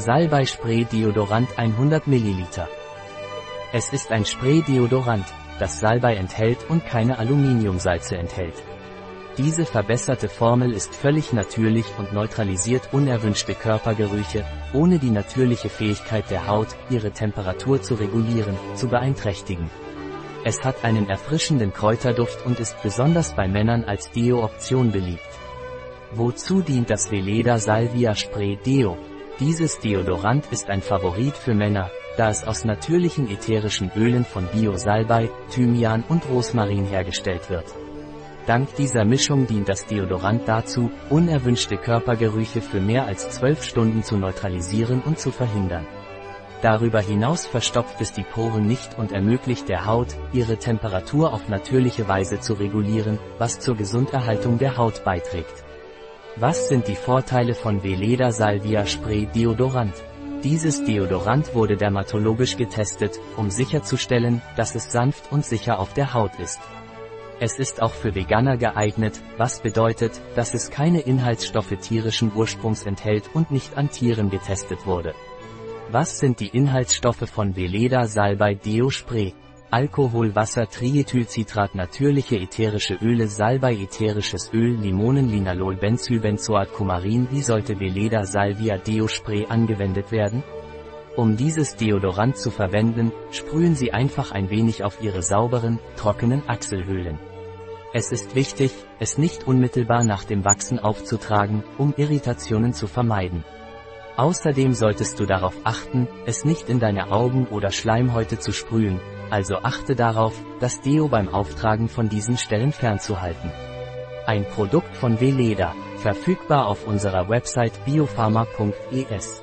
Salbei Spray Deodorant 100 ml. Es ist ein Spray-Deodorant, das Salbei enthält und keine Aluminiumsalze enthält. Diese verbesserte Formel ist völlig natürlich und neutralisiert unerwünschte Körpergerüche, ohne die natürliche Fähigkeit der Haut, ihre Temperatur zu regulieren, zu beeinträchtigen. Es hat einen erfrischenden Kräuterduft und ist besonders bei Männern als Deo-Option beliebt. Wozu dient das Veleda Salvia Spray Deo? Dieses Deodorant ist ein Favorit für Männer, da es aus natürlichen ätherischen Ölen von Bio-Salbei, Thymian und Rosmarin hergestellt wird. Dank dieser Mischung dient das Deodorant dazu, unerwünschte Körpergerüche für mehr als 12 Stunden zu neutralisieren und zu verhindern. Darüber hinaus verstopft es die Poren nicht und ermöglicht der Haut, ihre Temperatur auf natürliche Weise zu regulieren, was zur Gesunderhaltung der Haut beiträgt. Was sind die Vorteile von Veleda Salvia Spray Deodorant? Dieses Deodorant wurde dermatologisch getestet, um sicherzustellen, dass es sanft und sicher auf der Haut ist. Es ist auch für Veganer geeignet, was bedeutet, dass es keine Inhaltsstoffe tierischen Ursprungs enthält und nicht an Tieren getestet wurde. Was sind die Inhaltsstoffe von Veleda Salbei Deo Spray? Alkohol, Wasser, Triethylcitrat, natürliche ätherische Öle, Salbei, ätherisches Öl, Limonen, Linalol, Benzylbenzoat, Kumarin. Wie sollte Veleda Salvia Deo Spray angewendet werden? Um dieses Deodorant zu verwenden, sprühen Sie einfach ein wenig auf Ihre sauberen, trockenen Achselhöhlen. Es ist wichtig, es nicht unmittelbar nach dem Wachsen aufzutragen, um Irritationen zu vermeiden. Außerdem solltest du darauf achten, es nicht in deine Augen oder Schleimhäute zu sprühen, also achte darauf, das Deo beim Auftragen von diesen Stellen fernzuhalten. Ein Produkt von Veleda, verfügbar auf unserer Website biopharma.es.